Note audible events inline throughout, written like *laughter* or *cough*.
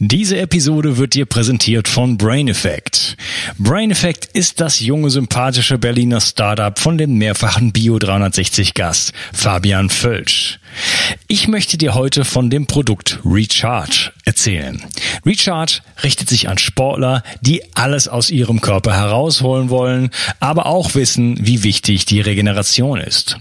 Diese Episode wird dir präsentiert von Brain Effect. Brain Effect ist das junge, sympathische Berliner Startup von dem mehrfachen Bio 360 Gast Fabian Völsch. Ich möchte dir heute von dem Produkt Recharge erzählen. Recharge richtet sich an Sportler, die alles aus ihrem Körper herausholen wollen, aber auch wissen, wie wichtig die Regeneration ist.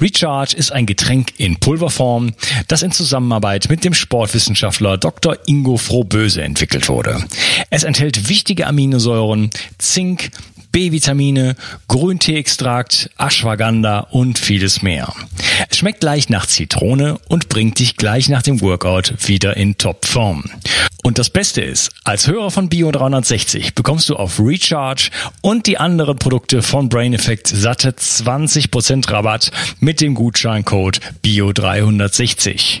Recharge ist ein Getränk in Pulverform, das in Zusammenarbeit mit dem Sportwissenschaftler Dr. Ingo Frohböse entwickelt wurde. Es enthält wichtige Aminosäuren, Zink, B-Vitamine, Grünteeextrakt, Ashwagandha und vieles mehr. Es schmeckt leicht nach Zitrone und bringt dich gleich nach dem Workout wieder in Topform. Und das Beste ist, als Hörer von Bio 360 bekommst du auf Recharge und die anderen Produkte von Brain Effect satte 20% Rabatt mit dem Gutscheincode Bio 360.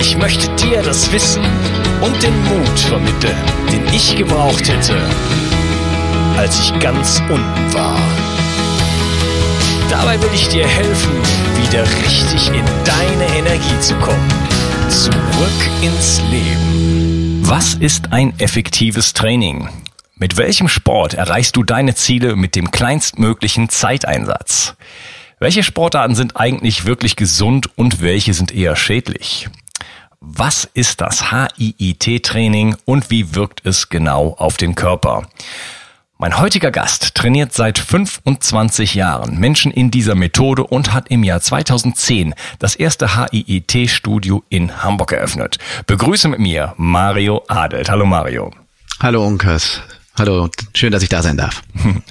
Ich möchte dir das Wissen und den Mut vermitteln, den ich gebraucht hätte, als ich ganz unten war. Dabei will ich dir helfen, wieder richtig in deine Energie zu kommen. Zurück ins Leben. Was ist ein effektives Training? Mit welchem Sport erreichst du deine Ziele mit dem kleinstmöglichen Zeiteinsatz? Welche Sportarten sind eigentlich wirklich gesund und welche sind eher schädlich? Was ist das HIIT-Training und wie wirkt es genau auf den Körper? Mein heutiger Gast trainiert seit 25 Jahren Menschen in dieser Methode und hat im Jahr 2010 das erste HIIT-Studio in Hamburg eröffnet. Begrüße mit mir Mario Adelt. Hallo Mario. Hallo Unkas. Hallo, schön, dass ich da sein darf. *laughs*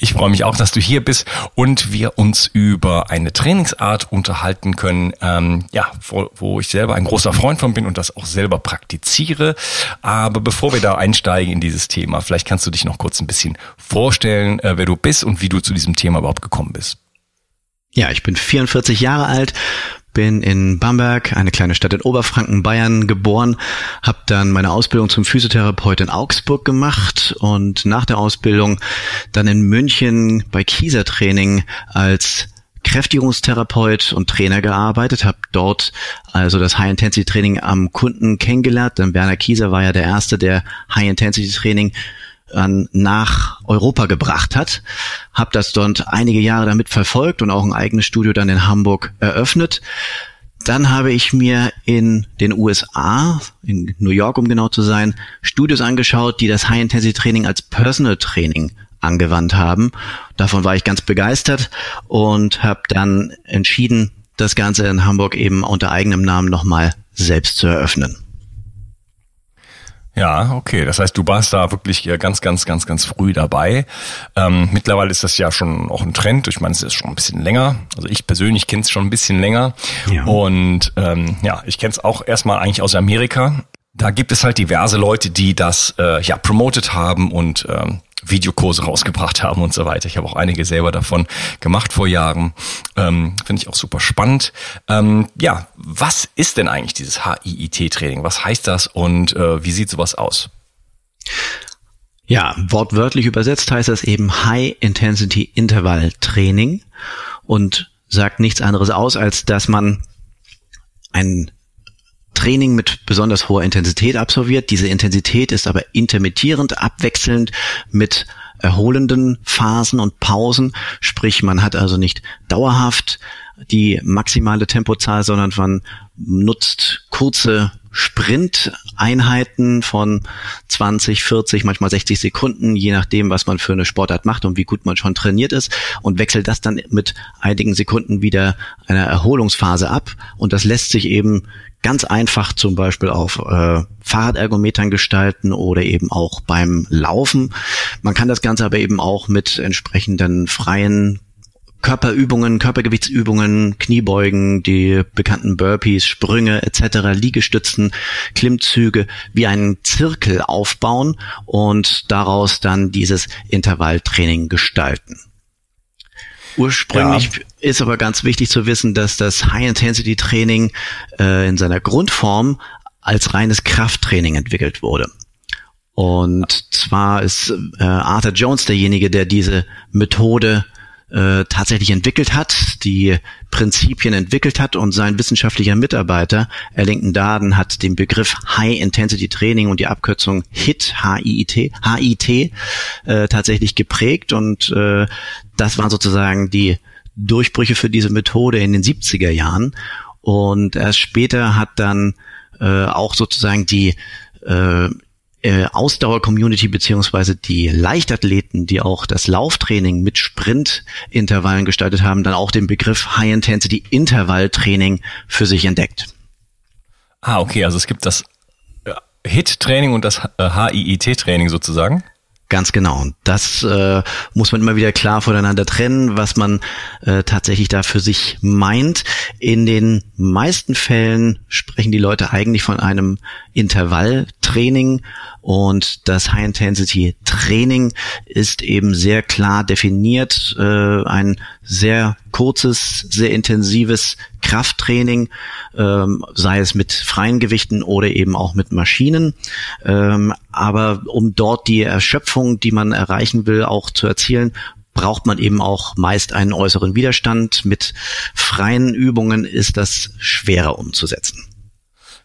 Ich freue mich auch, dass du hier bist und wir uns über eine Trainingsart unterhalten können, ähm, ja, wo, wo ich selber ein großer Freund von bin und das auch selber praktiziere. Aber bevor wir da einsteigen in dieses Thema, vielleicht kannst du dich noch kurz ein bisschen vorstellen, äh, wer du bist und wie du zu diesem Thema überhaupt gekommen bist. Ja, ich bin 44 Jahre alt, bin in Bamberg, eine kleine Stadt in Oberfranken, Bayern geboren, habe dann meine Ausbildung zum Physiotherapeut in Augsburg gemacht und nach der Ausbildung dann in München bei Kieser Training als Kräftigungstherapeut und Trainer gearbeitet, habe dort also das High-Intensity-Training am Kunden kennengelernt. Denn Werner Kieser war ja der Erste, der High-Intensity-Training nach Europa gebracht hat. Habe das dort einige Jahre damit verfolgt und auch ein eigenes Studio dann in Hamburg eröffnet. Dann habe ich mir in den USA, in New York um genau zu sein, Studios angeschaut, die das High-Intensity-Training als Personal Training angewandt haben. Davon war ich ganz begeistert und habe dann entschieden, das Ganze in Hamburg eben unter eigenem Namen nochmal selbst zu eröffnen. Ja, okay. Das heißt, du warst da wirklich ganz, ganz, ganz, ganz früh dabei. Ähm, mittlerweile ist das ja schon auch ein Trend. Ich meine, es ist schon ein bisschen länger. Also ich persönlich kenne es schon ein bisschen länger. Ja. Und ähm, ja, ich kenne es auch erstmal eigentlich aus Amerika. Da gibt es halt diverse Leute, die das äh, ja promotet haben und ähm, Videokurse rausgebracht haben und so weiter. Ich habe auch einige selber davon gemacht vor Jahren. Ähm, Finde ich auch super spannend. Ähm, ja, was ist denn eigentlich dieses HIIT-Training? Was heißt das und äh, wie sieht sowas aus? Ja, wortwörtlich übersetzt heißt das eben High Intensity Interval Training und sagt nichts anderes aus, als dass man ein Training mit besonders hoher Intensität absolviert. Diese Intensität ist aber intermittierend, abwechselnd mit erholenden Phasen und Pausen. Sprich, man hat also nicht dauerhaft die maximale Tempozahl, sondern man nutzt kurze Sprint-Einheiten von 20, 40, manchmal 60 Sekunden, je nachdem, was man für eine Sportart macht und wie gut man schon trainiert ist und wechselt das dann mit einigen Sekunden wieder einer Erholungsphase ab. Und das lässt sich eben ganz einfach zum Beispiel auf äh, Fahrradergometern gestalten oder eben auch beim Laufen. Man kann das Ganze aber eben auch mit entsprechenden freien Körperübungen, Körpergewichtsübungen, Kniebeugen, die bekannten Burpees, Sprünge etc., Liegestützen, Klimmzüge wie einen Zirkel aufbauen und daraus dann dieses Intervalltraining gestalten. Ursprünglich ja. ist aber ganz wichtig zu wissen, dass das High-Intensity-Training äh, in seiner Grundform als reines Krafttraining entwickelt wurde. Und zwar ist äh, Arthur Jones derjenige, der diese Methode äh, tatsächlich entwickelt hat, die Prinzipien entwickelt hat und sein wissenschaftlicher Mitarbeiter Ellington Darden hat den Begriff High Intensity Training und die Abkürzung HIT, H-I-I-T, H-I-T äh, tatsächlich geprägt und äh, das waren sozusagen die Durchbrüche für diese Methode in den 70er Jahren und erst später hat dann äh, auch sozusagen die äh, äh, Ausdauer-Community beziehungsweise die Leichtathleten, die auch das Lauftraining mit Sprintintervallen gestaltet haben, dann auch den Begriff High-Intensity-Intervalltraining für sich entdeckt. Ah, okay, also es gibt das äh, HIT-Training und das HIIT-Training sozusagen. Ganz genau. Und das äh, muss man immer wieder klar voneinander trennen, was man äh, tatsächlich da für sich meint. In den meisten Fällen sprechen die Leute eigentlich von einem Intervalltraining und das High-Intensity-Training ist eben sehr klar definiert, äh, ein sehr kurzes, sehr intensives Krafttraining, ähm, sei es mit freien Gewichten oder eben auch mit Maschinen. Ähm, aber um dort die Erschöpfung, die man erreichen will, auch zu erzielen, braucht man eben auch meist einen äußeren Widerstand. Mit freien Übungen ist das schwerer umzusetzen.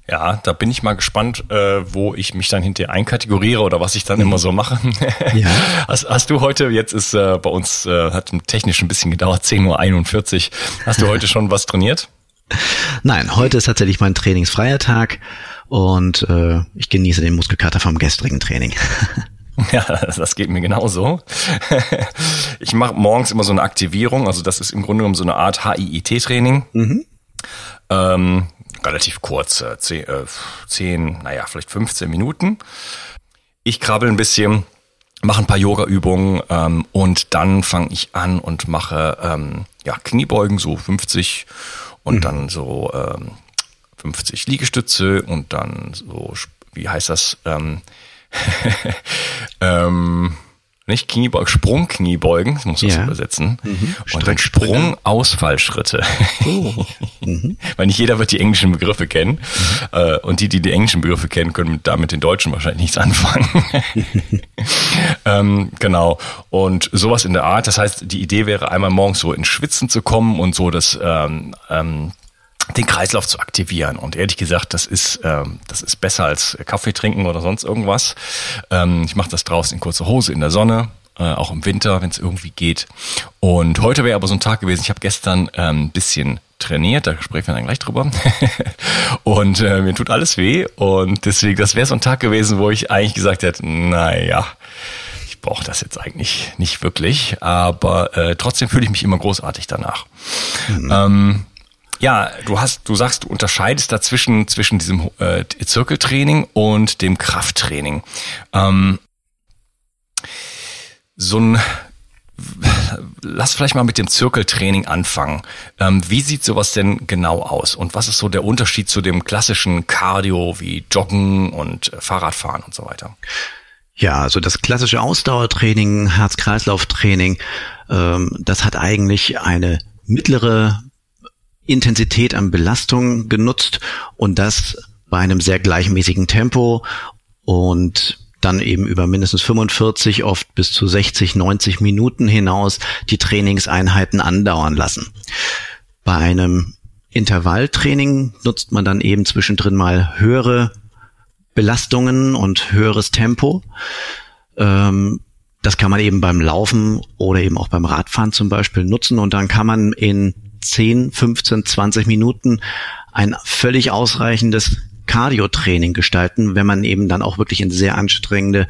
Ja, da bin ich mal gespannt, äh, wo ich mich dann hinterher einkategoriere oder was ich dann mhm. immer so mache. *laughs* ja. hast, hast du heute, jetzt ist äh, bei uns, äh, hat technisch ein bisschen gedauert, 10.41 Uhr. Hast du heute schon was trainiert? *laughs* Nein, heute ist tatsächlich mein trainingsfreier Tag und äh, ich genieße den Muskelkater vom gestrigen Training. *laughs* Ja, das geht mir genauso. Ich mache morgens immer so eine Aktivierung, also das ist im Grunde genommen so eine Art HIIT-Training. Mhm. Ähm, relativ kurz, äh, zehn, äh, zehn, naja, vielleicht 15 Minuten. Ich krabbel ein bisschen, mache ein paar Yoga-Übungen ähm, und dann fange ich an und mache ähm, ja, Kniebeugen, so 50 und mhm. dann so ähm, 50 Liegestütze und dann so, wie heißt das? Ähm, *laughs* ähm, nicht Kniebeugen, Sprungkniebeugen, das muss ich ja. übersetzen. Mhm. Und dann Sprungausfallschritte. Oh. Mhm. *laughs* Weil nicht jeder wird die englischen Begriffe kennen. Mhm. Äh, und die, die die englischen Begriffe kennen, können damit den Deutschen wahrscheinlich nichts anfangen. *laughs* ähm, genau. Und sowas in der Art. Das heißt, die Idee wäre einmal morgens so ins Schwitzen zu kommen und so das ähm, ähm, den Kreislauf zu aktivieren. Und ehrlich gesagt, das ist, ähm, das ist besser als Kaffee trinken oder sonst irgendwas. Ähm, ich mache das draußen in kurzer Hose in der Sonne, äh, auch im Winter, wenn es irgendwie geht. Und heute wäre aber so ein Tag gewesen. Ich habe gestern ein ähm, bisschen trainiert, da sprechen wir dann gleich drüber. *laughs* und äh, mir tut alles weh. Und deswegen, das wäre so ein Tag gewesen, wo ich eigentlich gesagt hätte, naja, ich brauche das jetzt eigentlich nicht wirklich. Aber äh, trotzdem fühle ich mich immer großartig danach. Mhm. Ähm, ja, du hast, du sagst, du unterscheidest dazwischen zwischen diesem äh, Zirkeltraining und dem Krafttraining. Ähm, so ein Lass vielleicht mal mit dem Zirkeltraining anfangen. Ähm, wie sieht sowas denn genau aus? Und was ist so der Unterschied zu dem klassischen Cardio wie Joggen und äh, Fahrradfahren und so weiter? Ja, also das klassische Ausdauertraining, Herz-Kreislauf-Training, ähm, das hat eigentlich eine mittlere Intensität an Belastung genutzt und das bei einem sehr gleichmäßigen Tempo und dann eben über mindestens 45, oft bis zu 60, 90 Minuten hinaus die Trainingseinheiten andauern lassen. Bei einem Intervalltraining nutzt man dann eben zwischendrin mal höhere Belastungen und höheres Tempo. Ähm, das kann man eben beim Laufen oder eben auch beim Radfahren zum Beispiel nutzen und dann kann man in 10, 15, 20 Minuten ein völlig ausreichendes Cardio-Training gestalten, wenn man eben dann auch wirklich in sehr anstrengende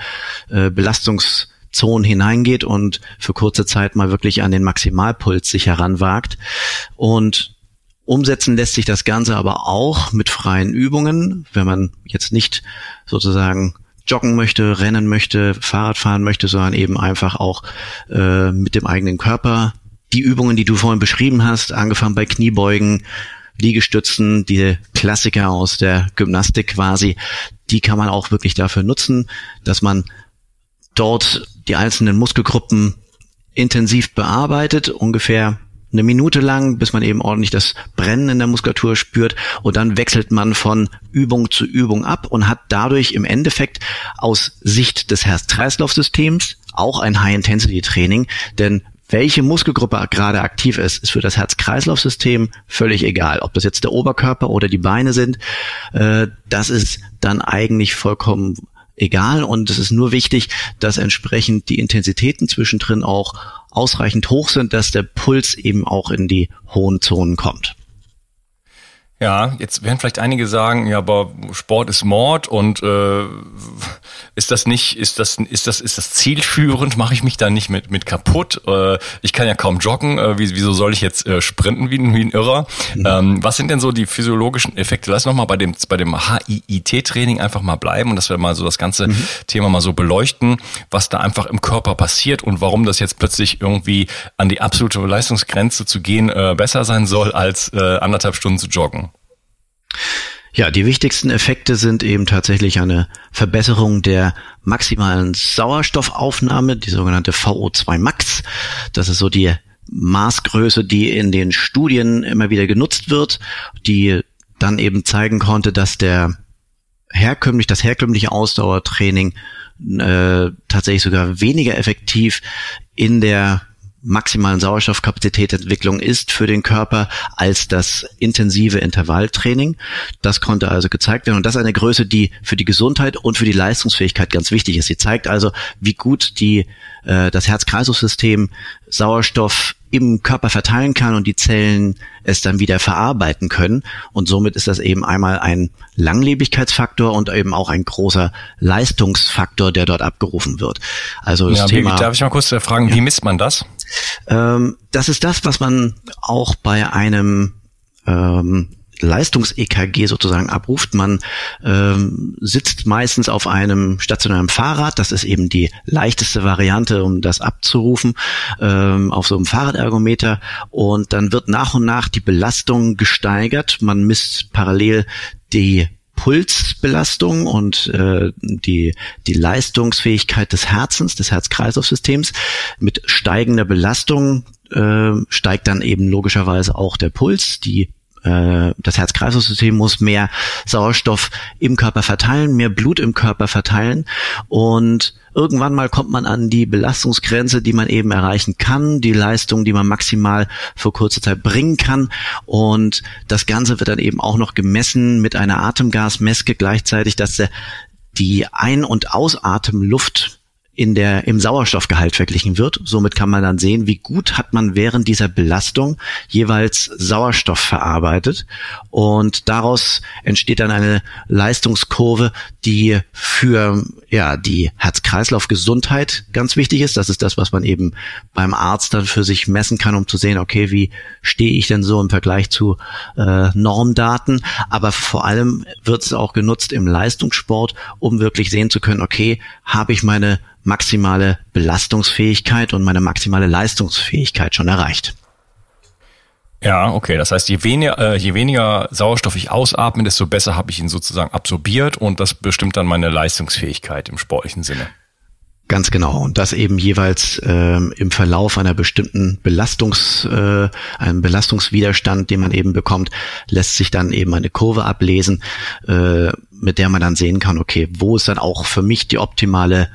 äh, Belastungszonen hineingeht und für kurze Zeit mal wirklich an den Maximalpuls sich heranwagt. Und umsetzen lässt sich das Ganze aber auch mit freien Übungen, wenn man jetzt nicht sozusagen joggen möchte, rennen möchte, Fahrrad fahren möchte, sondern eben einfach auch äh, mit dem eigenen Körper die Übungen, die du vorhin beschrieben hast, angefangen bei Kniebeugen, Liegestützen, die Klassiker aus der Gymnastik quasi, die kann man auch wirklich dafür nutzen, dass man dort die einzelnen Muskelgruppen intensiv bearbeitet, ungefähr eine Minute lang, bis man eben ordentlich das Brennen in der Muskulatur spürt. Und dann wechselt man von Übung zu Übung ab und hat dadurch im Endeffekt aus Sicht des Herz-Kreislauf-Systems auch ein High-Intensity-Training, denn welche Muskelgruppe gerade aktiv ist, ist für das Herz-Kreislauf-System völlig egal. Ob das jetzt der Oberkörper oder die Beine sind, äh, das ist dann eigentlich vollkommen egal und es ist nur wichtig, dass entsprechend die Intensitäten zwischendrin auch ausreichend hoch sind, dass der Puls eben auch in die hohen Zonen kommt. Ja, jetzt werden vielleicht einige sagen, ja, aber Sport ist Mord und äh, ist das nicht, ist das, ist das, ist das zielführend? Mache ich mich da nicht mit mit kaputt? Äh, ich kann ja kaum joggen. Äh, wieso soll ich jetzt äh, sprinten wie ein, wie ein Irrer? Mhm. Ähm, was sind denn so die physiologischen Effekte? Lass noch mal bei dem bei dem HIIT-Training einfach mal bleiben und dass wir mal so das ganze mhm. Thema mal so beleuchten, was da einfach im Körper passiert und warum das jetzt plötzlich irgendwie an die absolute Leistungsgrenze zu gehen äh, besser sein soll als äh, anderthalb Stunden zu joggen. Ja, die wichtigsten Effekte sind eben tatsächlich eine Verbesserung der maximalen Sauerstoffaufnahme, die sogenannte VO2 Max. Das ist so die Maßgröße, die in den Studien immer wieder genutzt wird, die dann eben zeigen konnte, dass der herkömmlich, das herkömmliche Ausdauertraining äh, tatsächlich sogar weniger effektiv in der maximalen Sauerstoffkapazitätsentwicklung ist für den Körper als das intensive Intervalltraining. Das konnte also gezeigt werden und das ist eine Größe, die für die Gesundheit und für die Leistungsfähigkeit ganz wichtig ist. Sie zeigt also, wie gut die äh, das Herz-Kreislauf-System Sauerstoff im Körper verteilen kann und die Zellen es dann wieder verarbeiten können. Und somit ist das eben einmal ein Langlebigkeitsfaktor und eben auch ein großer Leistungsfaktor, der dort abgerufen wird. Also das ja, Thema. Darf ich mal kurz fragen, ja. wie misst man das? Ähm, das ist das, was man auch bei einem ähm, Leistungs-EKG sozusagen abruft. Man ähm, sitzt meistens auf einem stationären Fahrrad. Das ist eben die leichteste Variante, um das abzurufen, ähm, auf so einem Fahrradergometer. Und dann wird nach und nach die Belastung gesteigert. Man misst parallel die Pulsbelastung und äh, die, die Leistungsfähigkeit des Herzens, des Herz-Kreislauf-Systems. Mit steigender Belastung äh, steigt dann eben logischerweise auch der Puls, die äh, das Herz-Kreislauf-System muss mehr Sauerstoff im Körper verteilen, mehr Blut im Körper verteilen. Und irgendwann mal kommt man an die Belastungsgrenze, die man eben erreichen kann, die Leistung, die man maximal für kurze Zeit bringen kann. Und das Ganze wird dann eben auch noch gemessen mit einer Atemgasmeske gleichzeitig, dass der die Ein- und Ausatemluft in der, im Sauerstoffgehalt verglichen wird. Somit kann man dann sehen, wie gut hat man während dieser Belastung jeweils Sauerstoff verarbeitet. Und daraus entsteht dann eine Leistungskurve, die für ja, die Herz-Kreislauf-Gesundheit ganz wichtig ist. Das ist das, was man eben beim Arzt dann für sich messen kann, um zu sehen, okay, wie stehe ich denn so im Vergleich zu äh, Normdaten. Aber vor allem wird es auch genutzt im Leistungssport, um wirklich sehen zu können, okay, habe ich meine maximale Belastungsfähigkeit und meine maximale Leistungsfähigkeit schon erreicht. Ja, okay. Das heißt, je weniger, äh, je weniger Sauerstoff ich ausatme, desto besser habe ich ihn sozusagen absorbiert und das bestimmt dann meine Leistungsfähigkeit im sportlichen Sinne. Ganz genau. Und das eben jeweils ähm, im Verlauf einer bestimmten Belastungs, äh, einem Belastungswiderstand, den man eben bekommt, lässt sich dann eben eine Kurve ablesen, äh, mit der man dann sehen kann, okay, wo ist dann auch für mich die optimale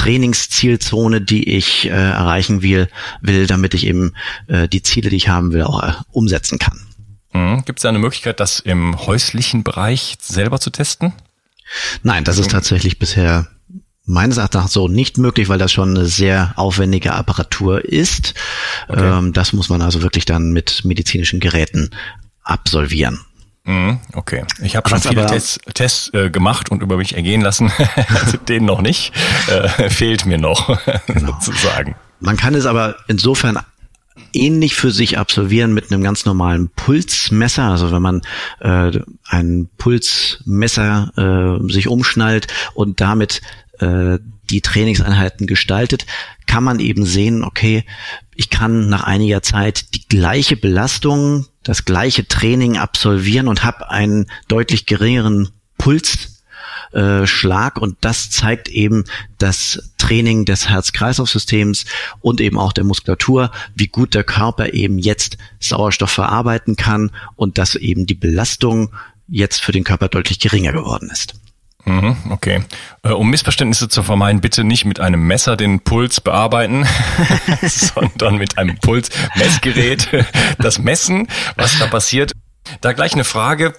Trainingszielzone, die ich äh, erreichen will, will, damit ich eben äh, die Ziele, die ich haben will, auch äh, umsetzen kann. Mhm. Gibt es da eine Möglichkeit, das im häuslichen Bereich selber zu testen? Nein, das ist tatsächlich bisher meines Erachtens so nicht möglich, weil das schon eine sehr aufwendige Apparatur ist. Okay. Ähm, das muss man also wirklich dann mit medizinischen Geräten absolvieren. Mhm, okay. Ich habe schon viele Tests, Tests äh, gemacht und über mich ergehen lassen. *laughs* Also den noch nicht. Äh, fehlt mir noch, *laughs* genau. sozusagen. Man kann es aber insofern ähnlich für sich absolvieren mit einem ganz normalen Pulsmesser. Also wenn man äh, ein Pulsmesser äh, sich umschnallt und damit äh, die Trainingseinheiten gestaltet, kann man eben sehen, okay, ich kann nach einiger Zeit die gleiche Belastung, das gleiche Training absolvieren und habe einen deutlich geringeren Puls äh, Schlag und das zeigt eben das Training des Herz-Kreislauf-Systems und eben auch der Muskulatur, wie gut der Körper eben jetzt Sauerstoff verarbeiten kann und dass eben die Belastung jetzt für den Körper deutlich geringer geworden ist. Mhm, okay. Äh, um Missverständnisse zu vermeiden, bitte nicht mit einem Messer den Puls bearbeiten, *laughs* sondern mit einem Pulsmessgerät das messen, was da passiert. Da gleich eine Frage.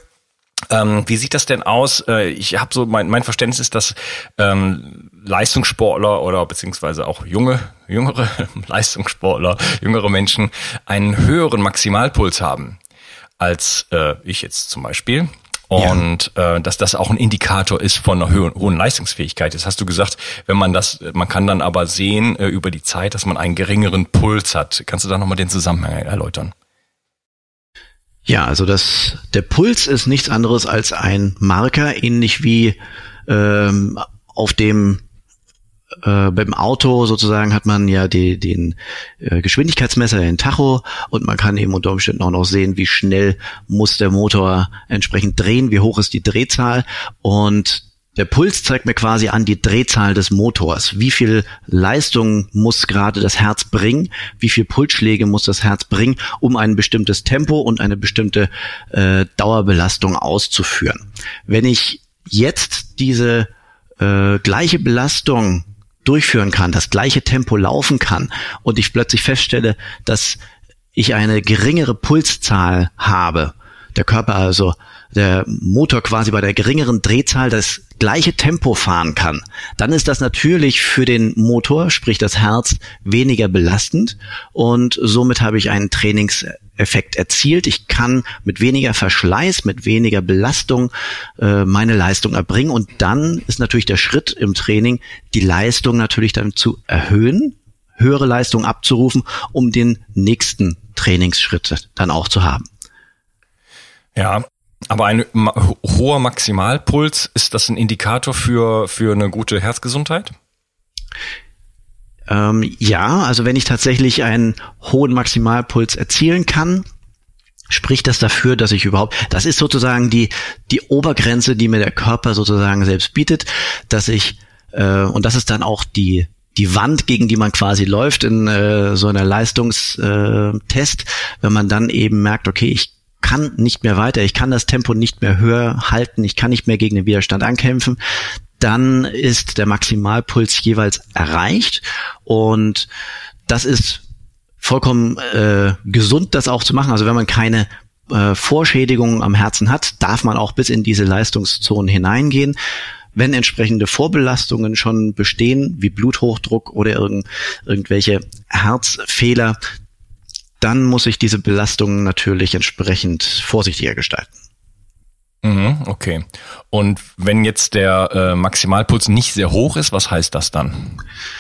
Ähm, wie sieht das denn aus? Äh, ich habe so mein, mein Verständnis ist, dass ähm, Leistungssportler oder beziehungsweise auch junge, jüngere *laughs* Leistungssportler, jüngere Menschen einen höheren Maximalpuls haben als äh, ich jetzt zum Beispiel. Und ja. äh, dass das auch ein Indikator ist von einer hohen, hohen Leistungsfähigkeit. Das hast du gesagt, wenn man das, man kann dann aber sehen äh, über die Zeit, dass man einen geringeren Puls hat. Kannst du da nochmal den Zusammenhang erläutern? Ja, also das, der Puls ist nichts anderes als ein Marker, ähnlich wie ähm, auf dem äh, beim Auto sozusagen hat man ja die, den äh, Geschwindigkeitsmesser, den Tacho und man kann eben unter Umständen auch noch sehen, wie schnell muss der Motor entsprechend drehen, wie hoch ist die Drehzahl und der Puls zeigt mir quasi an die Drehzahl des Motors. Wie viel Leistung muss gerade das Herz bringen? Wie viel Pulsschläge muss das Herz bringen, um ein bestimmtes Tempo und eine bestimmte äh, Dauerbelastung auszuführen? Wenn ich jetzt diese äh, gleiche Belastung durchführen kann, das gleiche Tempo laufen kann und ich plötzlich feststelle, dass ich eine geringere Pulszahl habe, der Körper also der Motor quasi bei der geringeren Drehzahl das gleiche Tempo fahren kann, dann ist das natürlich für den Motor, sprich das Herz, weniger belastend und somit habe ich einen Trainingseffekt erzielt. Ich kann mit weniger Verschleiß, mit weniger Belastung äh, meine Leistung erbringen und dann ist natürlich der Schritt im Training, die Leistung natürlich dann zu erhöhen, höhere Leistung abzurufen, um den nächsten Trainingsschritt dann auch zu haben. Ja, aber ein hoher Maximalpuls, ist das ein Indikator für, für eine gute Herzgesundheit? Ähm, ja, also wenn ich tatsächlich einen hohen Maximalpuls erzielen kann, spricht das dafür, dass ich überhaupt, das ist sozusagen die, die Obergrenze, die mir der Körper sozusagen selbst bietet, dass ich, äh, und das ist dann auch die, die Wand, gegen die man quasi läuft in äh, so einer Leistungstest, wenn man dann eben merkt, okay, ich kann nicht mehr weiter, ich kann das Tempo nicht mehr höher halten, ich kann nicht mehr gegen den Widerstand ankämpfen, dann ist der Maximalpuls jeweils erreicht und das ist vollkommen äh, gesund, das auch zu machen. Also wenn man keine äh, Vorschädigungen am Herzen hat, darf man auch bis in diese Leistungszonen hineingehen. Wenn entsprechende Vorbelastungen schon bestehen, wie Bluthochdruck oder irgend, irgendwelche Herzfehler, dann muss ich diese Belastung natürlich entsprechend vorsichtiger gestalten. Mhm, okay. Und wenn jetzt der äh, Maximalpuls nicht sehr hoch ist, was heißt das dann?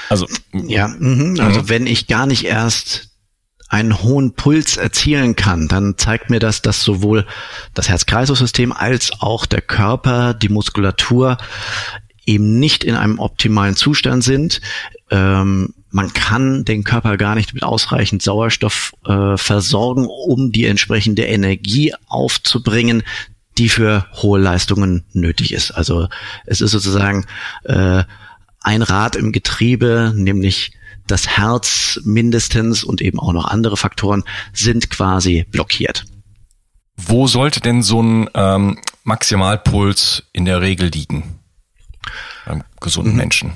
Also ja, mh, also mhm. wenn ich gar nicht erst einen hohen Puls erzielen kann, dann zeigt mir das, dass sowohl das Herz-Kreislauf-System als auch der Körper, die Muskulatur eben nicht in einem optimalen Zustand sind. Ähm, man kann den Körper gar nicht mit ausreichend Sauerstoff äh, versorgen, um die entsprechende Energie aufzubringen, die für hohe Leistungen nötig ist. Also es ist sozusagen äh, ein Rad im Getriebe, nämlich das Herz mindestens und eben auch noch andere Faktoren sind quasi blockiert. Wo sollte denn so ein ähm, Maximalpuls in der Regel liegen? Beim gesunden mhm. Menschen.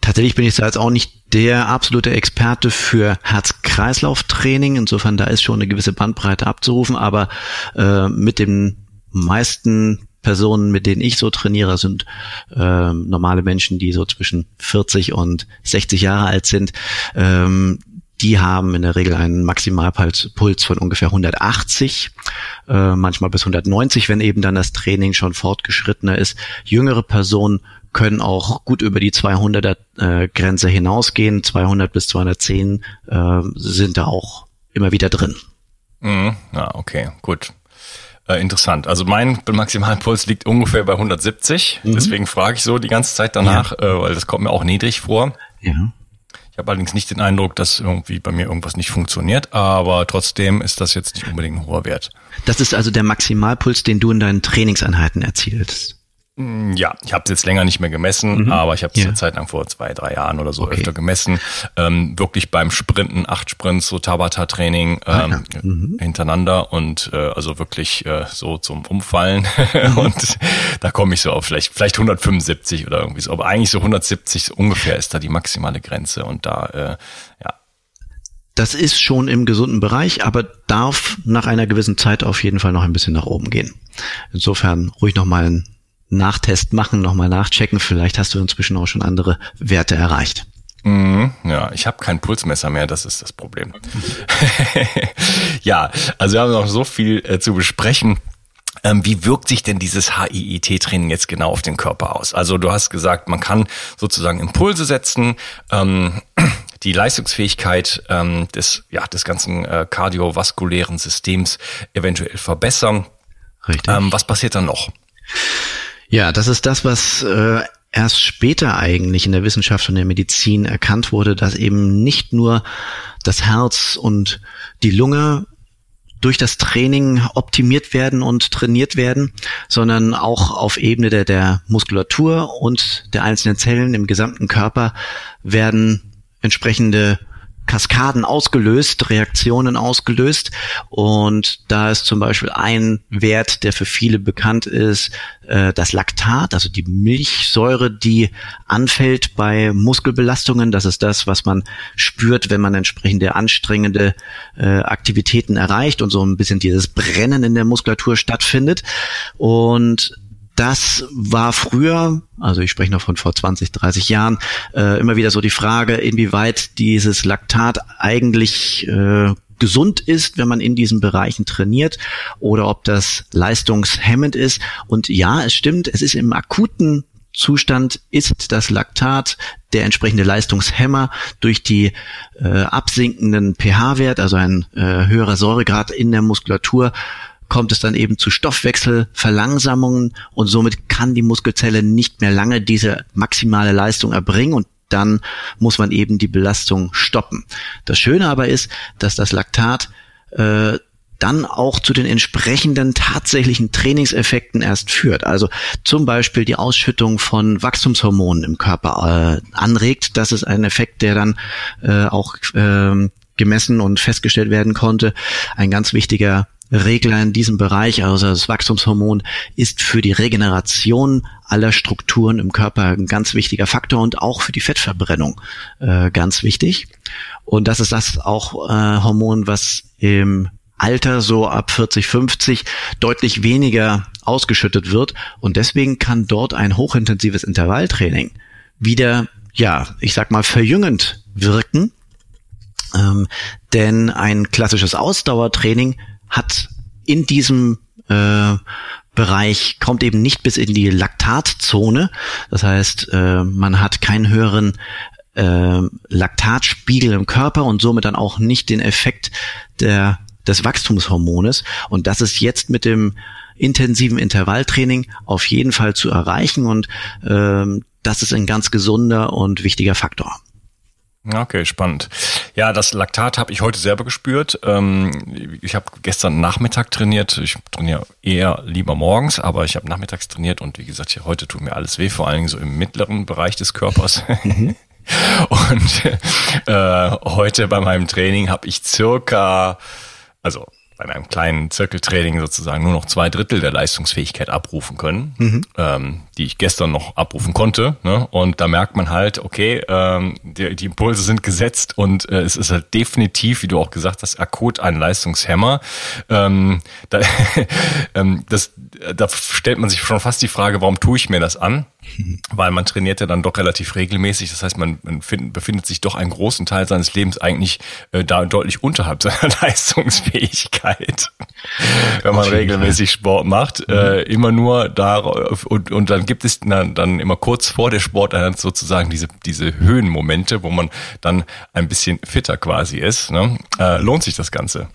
Tatsächlich bin ich da jetzt auch nicht der absolute Experte für Herz-Kreislauf-Training. Insofern da ist schon eine gewisse Bandbreite abzurufen, aber äh, mit den meisten Personen, mit denen ich so trainiere, sind äh, normale Menschen, die so zwischen 40 und 60 Jahre alt sind. Ähm, die haben in der Regel einen Maximalpuls von ungefähr 180, äh, manchmal bis 190, wenn eben dann das Training schon fortgeschrittener ist. Jüngere Personen können auch gut über die 200er äh, Grenze hinausgehen. 200 bis 210 äh, sind da auch immer wieder drin. Mhm. Ja, okay, gut. Äh, interessant. Also mein Maximalpuls liegt ungefähr bei 170. Mhm. Deswegen frage ich so die ganze Zeit danach, ja. äh, weil das kommt mir auch niedrig vor. Ja. Ich habe allerdings nicht den Eindruck, dass irgendwie bei mir irgendwas nicht funktioniert, aber trotzdem ist das jetzt nicht unbedingt ein hoher Wert. Das ist also der Maximalpuls, den du in deinen Trainingseinheiten erzielst. Mm, ja, ich habe es jetzt länger nicht mehr gemessen, mhm. aber ich habe es ja. eine Zeit lang vor zwei, drei Jahren oder so okay. öfter gemessen. Ähm, wirklich beim Sprinten, acht Sprints, so Tabata-Training ähm, ah, ja. mhm. hintereinander und äh, also wirklich äh, so zum Umfallen. Mhm. *laughs* und da komme ich so auf vielleicht, vielleicht 175 oder irgendwie so. Aber eigentlich so 170 ungefähr ist da die maximale Grenze und da, äh, ja. Das ist schon im gesunden Bereich, aber darf nach einer gewissen Zeit auf jeden Fall noch ein bisschen nach oben gehen. Insofern ruhig noch mal ein Nachtest machen, nochmal nachchecken. Vielleicht hast du inzwischen auch schon andere Werte erreicht. Mhm, ja, ich habe kein Pulsmesser mehr, das ist das Problem. *laughs* ja, also wir haben noch so viel äh, zu besprechen. Ähm, wie wirkt sich denn dieses HIIT-Training jetzt genau auf den Körper aus? Also du hast gesagt, man kann sozusagen Impulse setzen, ähm, *clears throat* die Leistungsfähigkeit ähm, des, ja, des ganzen äh, kardiovaskulären Systems eventuell verbessern. Richtig. Ähm, was passiert dann noch? Ja, das ist das, was äh, erst später eigentlich in der Wissenschaft und der Medizin erkannt wurde, dass eben nicht nur das Herz und die Lunge durch das Training optimiert werden und trainiert werden, sondern auch auf Ebene der, der Muskulatur und der einzelnen Zellen im gesamten Körper werden entsprechende Kaskaden ausgelöst, Reaktionen ausgelöst. Und da ist zum Beispiel ein Wert, der für viele bekannt ist, äh, das Laktat, also die Milchsäure, die anfällt bei Muskelbelastungen. Das ist das, was man spürt, wenn man entsprechende anstrengende äh, Aktivitäten erreicht und so ein bisschen dieses Brennen in der Muskulatur stattfindet. Und das war früher, also ich spreche noch von vor 20, 30 Jahren, äh, immer wieder so die Frage, inwieweit dieses Laktat eigentlich äh, gesund ist, wenn man in diesen Bereichen trainiert oder ob das leistungshemmend ist. Und ja, es stimmt, es ist im akuten Zustand ist das Laktat der entsprechende Leistungshemmer durch die äh, absinkenden pH-Wert, also ein äh, höherer Säuregrad in der Muskulatur, kommt es dann eben zu Stoffwechselverlangsamungen und somit kann die Muskelzelle nicht mehr lange diese maximale Leistung erbringen und dann muss man eben die Belastung stoppen. Das Schöne aber ist, dass das Laktat äh, dann auch zu den entsprechenden tatsächlichen Trainingseffekten erst führt. Also zum Beispiel die Ausschüttung von Wachstumshormonen im Körper äh, anregt. Das ist ein Effekt, der dann äh, auch äh, gemessen und festgestellt werden konnte. Ein ganz wichtiger Regler in diesem Bereich, also das Wachstumshormon, ist für die Regeneration aller Strukturen im Körper ein ganz wichtiger Faktor und auch für die Fettverbrennung äh, ganz wichtig. Und das ist das auch äh, Hormon, was im Alter so ab 40, 50 deutlich weniger ausgeschüttet wird. Und deswegen kann dort ein hochintensives Intervalltraining wieder, ja, ich sag mal, verjüngend wirken. Ähm, denn ein klassisches Ausdauertraining hat in diesem äh, Bereich kommt eben nicht bis in die Laktatzone. Das heißt, äh, man hat keinen höheren äh, Laktatspiegel im Körper und somit dann auch nicht den Effekt der, des Wachstumshormones. Und das ist jetzt mit dem intensiven Intervalltraining auf jeden Fall zu erreichen und ähm, das ist ein ganz gesunder und wichtiger Faktor. Okay, spannend. Ja, das Laktat habe ich heute selber gespürt. Ähm, ich habe gestern Nachmittag trainiert. Ich trainiere eher lieber morgens, aber ich habe nachmittags trainiert und wie gesagt, heute tut mir alles weh, vor allen Dingen so im mittleren Bereich des Körpers. Mhm. *laughs* Und äh, heute bei meinem Training habe ich circa, also bei einem kleinen Zirkeltraining sozusagen nur noch zwei Drittel der Leistungsfähigkeit abrufen können, mhm. ähm, die ich gestern noch abrufen konnte. Ne? Und da merkt man halt, okay, ähm, die, die Impulse sind gesetzt und äh, es ist halt definitiv, wie du auch gesagt hast, akut ein Leistungshemmer. Ähm, da, *laughs* ähm, das, da stellt man sich schon fast die Frage, warum tue ich mir das an? Weil man trainiert ja dann doch relativ regelmäßig. Das heißt, man, man find, befindet sich doch einen großen Teil seines Lebens eigentlich äh, da deutlich unterhalb *laughs* seiner Leistungsfähigkeit, *laughs* wenn man regelmäßig Sport macht. Mhm. Äh, immer nur da und, und dann gibt es dann, dann immer kurz vor der Sporteinheit sozusagen diese, diese Höhenmomente, wo man dann ein bisschen fitter quasi ist. Ne? Äh, lohnt sich das Ganze?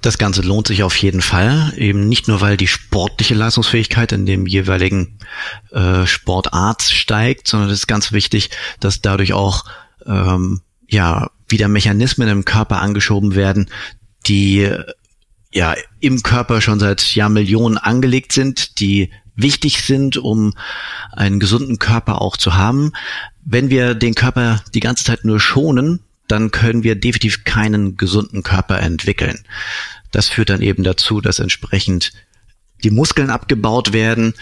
Das Ganze lohnt sich auf jeden Fall, eben nicht nur, weil die sportliche Leistungsfähigkeit in dem jeweiligen äh, Sportart steigt, sondern es ist ganz wichtig, dass dadurch auch ähm, ja wieder Mechanismen im Körper angeschoben werden, die ja im Körper schon seit Jahrmillionen angelegt sind, die wichtig sind, um einen gesunden Körper auch zu haben. Wenn wir den Körper die ganze Zeit nur schonen, dann können wir definitiv keinen gesunden Körper entwickeln. Das führt dann eben dazu, dass entsprechend die Muskeln abgebaut werden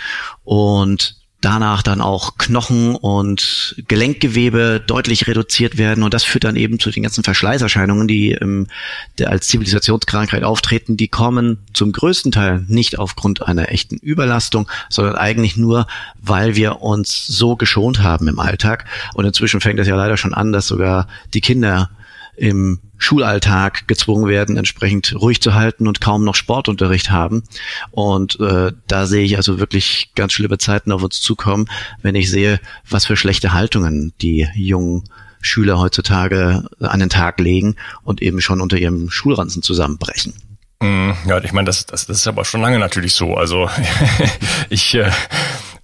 und danach dann auch Knochen und Gelenkgewebe deutlich reduziert werden und das führt dann eben zu den ganzen Verschleißerscheinungen, die ähm, als Zivilisationskrankheit auftreten. Die kommen zum größten Teil nicht aufgrund einer echten Überlastung, sondern eigentlich nur, weil wir uns so geschont haben im Alltag. Und inzwischen fängt es ja leider schon an, dass sogar die Kinder im Schulalltag gezwungen werden, entsprechend ruhig zu halten und kaum noch Sportunterricht haben. Und äh, da sehe ich also wirklich ganz schlimme Zeiten auf uns zukommen, wenn ich sehe, was für schlechte Haltungen die jungen Schüler heutzutage an den Tag legen und eben schon unter ihrem Schulranzen zusammenbrechen. Mm, ja, ich meine, das, das, das ist aber schon lange natürlich so. Also *laughs* ich äh,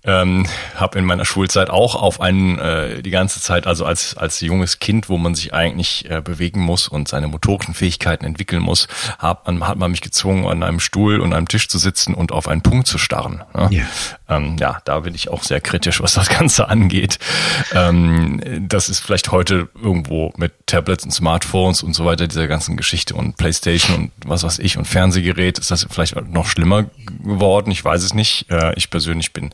ähm, habe in meiner Schulzeit auch auf einen äh, die ganze Zeit, also als als junges Kind, wo man sich eigentlich äh, bewegen muss und seine motorischen Fähigkeiten entwickeln muss, hat man, hat man mich gezwungen, an einem Stuhl und einem Tisch zu sitzen und auf einen Punkt zu starren. Ne? Yeah. Ähm, ja, da bin ich auch sehr kritisch, was das *laughs* Ganze angeht. Ähm, das ist vielleicht heute irgendwo mit Tablets und Smartphones und so weiter, dieser ganzen Geschichte und Playstation und was weiß ich und Fernsehgerät, ist das vielleicht noch schlimmer geworden. Ich weiß es nicht. Äh, ich persönlich bin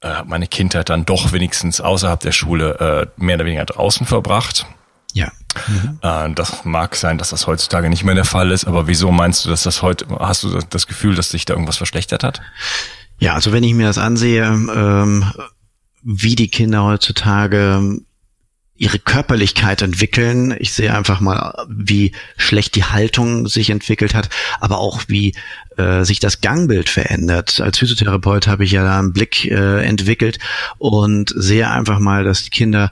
äh, meine Kindheit dann doch wenigstens außerhalb der Schule äh, mehr oder weniger draußen verbracht. Ja. Mhm. Äh, das mag sein, dass das heutzutage nicht mehr der Fall ist, aber wieso meinst du, dass das heute, hast du das Gefühl, dass sich da irgendwas verschlechtert hat? Ja, also wenn ich mir das ansehe, ähm, wie die Kinder heutzutage ihre Körperlichkeit entwickeln. Ich sehe einfach mal, wie schlecht die Haltung sich entwickelt hat, aber auch wie äh, sich das Gangbild verändert. Als Physiotherapeut habe ich ja da einen Blick äh, entwickelt und sehe einfach mal, dass die Kinder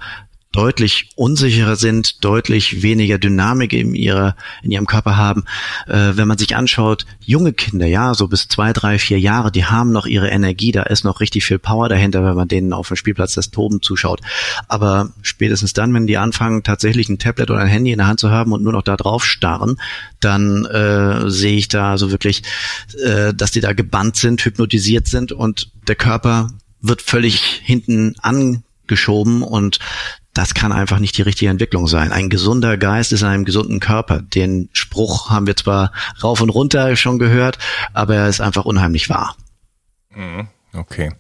deutlich unsicherer sind, deutlich weniger Dynamik in ihrer in ihrem Körper haben. Äh, wenn man sich anschaut, junge Kinder, ja, so bis zwei, drei, vier Jahre, die haben noch ihre Energie, da ist noch richtig viel Power dahinter, wenn man denen auf dem Spielplatz das Toben zuschaut. Aber spätestens dann, wenn die anfangen, tatsächlich ein Tablet oder ein Handy in der Hand zu haben und nur noch da drauf starren, dann äh, sehe ich da so wirklich, äh, dass die da gebannt sind, hypnotisiert sind und der Körper wird völlig hinten angeschoben und das kann einfach nicht die richtige Entwicklung sein. Ein gesunder Geist ist in einem gesunden Körper. Den Spruch haben wir zwar rauf und runter schon gehört, aber er ist einfach unheimlich wahr. Mhm. Okay.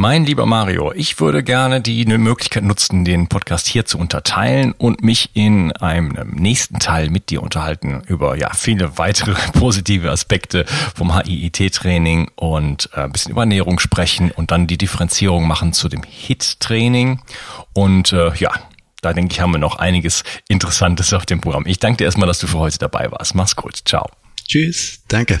Mein lieber Mario, ich würde gerne die Möglichkeit nutzen, den Podcast hier zu unterteilen und mich in einem nächsten Teil mit dir unterhalten über ja viele weitere *laughs* positive Aspekte vom HIIT-Training und äh, ein bisschen über Ernährung sprechen und dann die Differenzierung machen zu dem HIT-Training. Und äh, ja, da denke ich, haben wir noch einiges Interessantes auf dem Programm. Ich danke dir erstmal, dass du für heute dabei warst. Mach's gut. Ciao. Tschüss. Danke.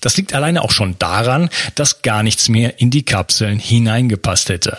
Das liegt alleine auch schon daran, dass gar nichts mehr in die Kapseln hineingepasst hätte.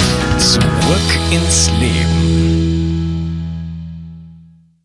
Zurück ins Leben.